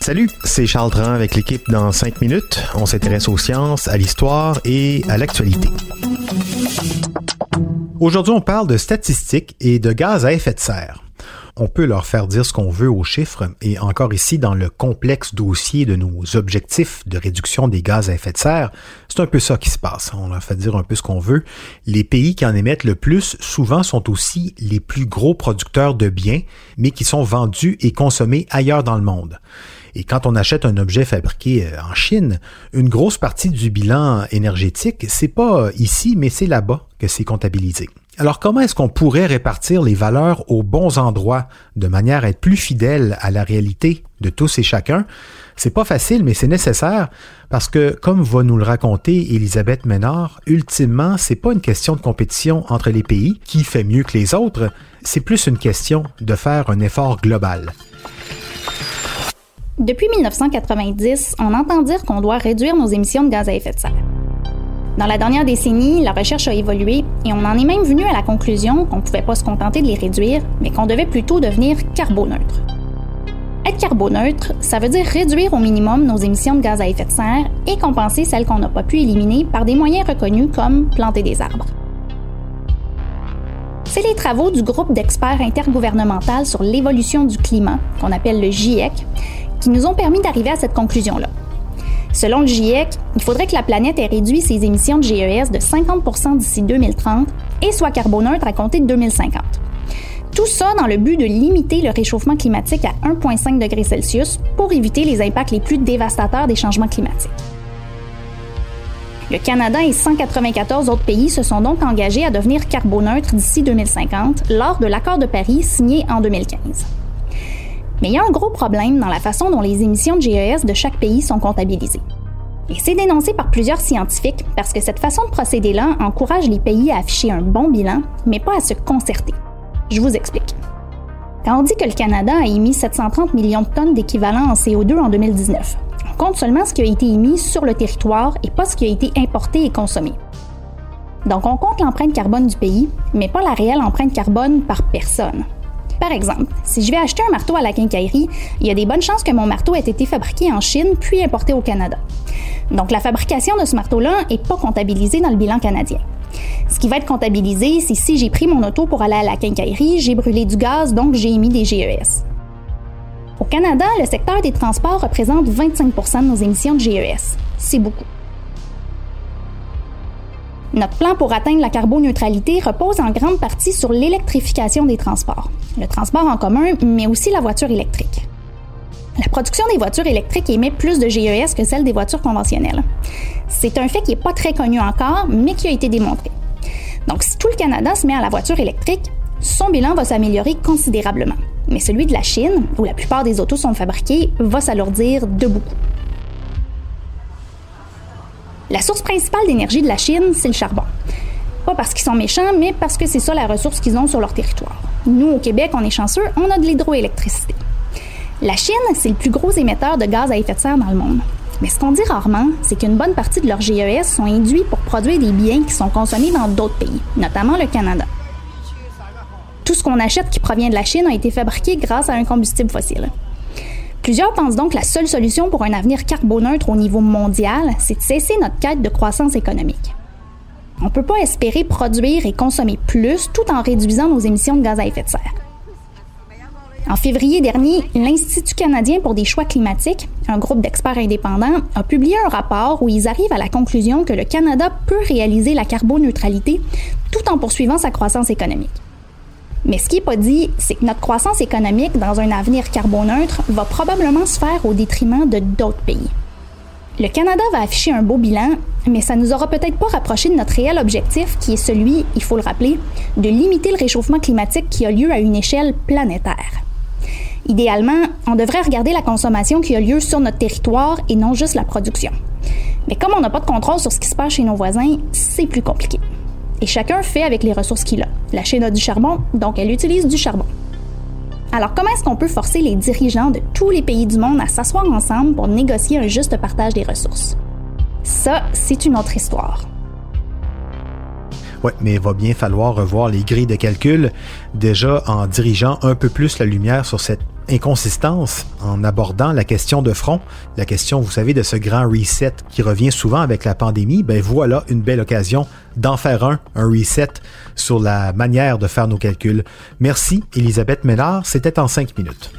Salut, c'est Charles Dran avec l'équipe dans 5 minutes. On s'intéresse aux sciences, à l'histoire et à l'actualité. Aujourd'hui, on parle de statistiques et de gaz à effet de serre. On peut leur faire dire ce qu'on veut aux chiffres, et encore ici dans le complexe dossier de nos objectifs de réduction des gaz à effet de serre, c'est un peu ça qui se passe. On leur fait dire un peu ce qu'on veut. Les pays qui en émettent le plus souvent sont aussi les plus gros producteurs de biens, mais qui sont vendus et consommés ailleurs dans le monde. Et quand on achète un objet fabriqué euh, en Chine, une grosse partie du bilan énergétique, c'est pas ici, mais c'est là-bas que c'est comptabilisé. Alors comment est-ce qu'on pourrait répartir les valeurs aux bons endroits de manière à être plus fidèle à la réalité de tous et chacun? C'est pas facile, mais c'est nécessaire parce que, comme va nous le raconter Elisabeth Ménard, ultimement, c'est pas une question de compétition entre les pays qui fait mieux que les autres, c'est plus une question de faire un effort global. Depuis 1990, on entend dire qu'on doit réduire nos émissions de gaz à effet de serre. Dans la dernière décennie, la recherche a évolué et on en est même venu à la conclusion qu'on ne pouvait pas se contenter de les réduire, mais qu'on devait plutôt devenir carboneutre. Être carboneutre, ça veut dire réduire au minimum nos émissions de gaz à effet de serre et compenser celles qu'on n'a pas pu éliminer par des moyens reconnus comme planter des arbres. C'est les travaux du groupe d'experts intergouvernemental sur l'évolution du climat, qu'on appelle le GIEC, qui nous ont permis d'arriver à cette conclusion-là. Selon le GIEC, il faudrait que la planète ait réduit ses émissions de GES de 50% d'ici 2030 et soit carboneutre à compter de 2050. Tout ça dans le but de limiter le réchauffement climatique à 1,5 degré Celsius pour éviter les impacts les plus dévastateurs des changements climatiques. Le Canada et 194 autres pays se sont donc engagés à devenir carboneutres d'ici 2050 lors de l'accord de Paris signé en 2015. Mais il y a un gros problème dans la façon dont les émissions de GES de chaque pays sont comptabilisées. Et c'est dénoncé par plusieurs scientifiques parce que cette façon de procéder-là encourage les pays à afficher un bon bilan, mais pas à se concerter. Je vous explique. Quand on dit que le Canada a émis 730 millions de tonnes d'équivalent en CO2 en 2019, on compte seulement ce qui a été émis sur le territoire et pas ce qui a été importé et consommé. Donc on compte l'empreinte carbone du pays, mais pas la réelle empreinte carbone par personne. Par exemple, si je vais acheter un marteau à la quincaillerie, il y a des bonnes chances que mon marteau ait été fabriqué en Chine puis importé au Canada. Donc la fabrication de ce marteau-là n'est pas comptabilisée dans le bilan canadien. Ce qui va être comptabilisé, c'est si j'ai pris mon auto pour aller à la quincaillerie, j'ai brûlé du gaz, donc j'ai émis des GES. Au Canada, le secteur des transports représente 25% de nos émissions de GES. C'est beaucoup. Notre plan pour atteindre la carboneutralité repose en grande partie sur l'électrification des transports, le transport en commun, mais aussi la voiture électrique. La production des voitures électriques émet plus de GES que celle des voitures conventionnelles. C'est un fait qui n'est pas très connu encore, mais qui a été démontré. Donc, si tout le Canada se met à la voiture électrique, son bilan va s'améliorer considérablement. Mais celui de la Chine, où la plupart des autos sont fabriquées, va s'alourdir de beaucoup. La source principale d'énergie de la Chine, c'est le charbon. Pas parce qu'ils sont méchants, mais parce que c'est ça la ressource qu'ils ont sur leur territoire. Nous, au Québec, on est chanceux, on a de l'hydroélectricité. La Chine, c'est le plus gros émetteur de gaz à effet de serre dans le monde. Mais ce qu'on dit rarement, c'est qu'une bonne partie de leurs GES sont induits pour produire des biens qui sont consommés dans d'autres pays, notamment le Canada. Tout ce qu'on achète qui provient de la Chine a été fabriqué grâce à un combustible fossile. Plusieurs pensent donc que la seule solution pour un avenir carboneutre au niveau mondial, c'est de cesser notre quête de croissance économique. On ne peut pas espérer produire et consommer plus tout en réduisant nos émissions de gaz à effet de serre. En février dernier, l'Institut canadien pour des choix climatiques, un groupe d'experts indépendants, a publié un rapport où ils arrivent à la conclusion que le Canada peut réaliser la carboneutralité tout en poursuivant sa croissance économique. Mais ce qui n'est pas dit, c'est que notre croissance économique dans un avenir carboneutre va probablement se faire au détriment de d'autres pays. Le Canada va afficher un beau bilan, mais ça nous aura peut-être pas rapproché de notre réel objectif qui est celui, il faut le rappeler, de limiter le réchauffement climatique qui a lieu à une échelle planétaire. Idéalement, on devrait regarder la consommation qui a lieu sur notre territoire et non juste la production. Mais comme on n'a pas de contrôle sur ce qui se passe chez nos voisins, c'est plus compliqué. Et chacun fait avec les ressources qu'il a. La Chine a du charbon, donc elle utilise du charbon. Alors comment est-ce qu'on peut forcer les dirigeants de tous les pays du monde à s'asseoir ensemble pour négocier un juste partage des ressources? Ça, c'est une autre histoire. Oui, mais il va bien falloir revoir les grilles de calcul, déjà en dirigeant un peu plus la lumière sur cette inconsistance, en abordant la question de front, la question, vous savez, de ce grand reset qui revient souvent avec la pandémie, ben voilà une belle occasion d'en faire un, un reset sur la manière de faire nos calculs. Merci, Elisabeth Ménard, c'était en cinq minutes.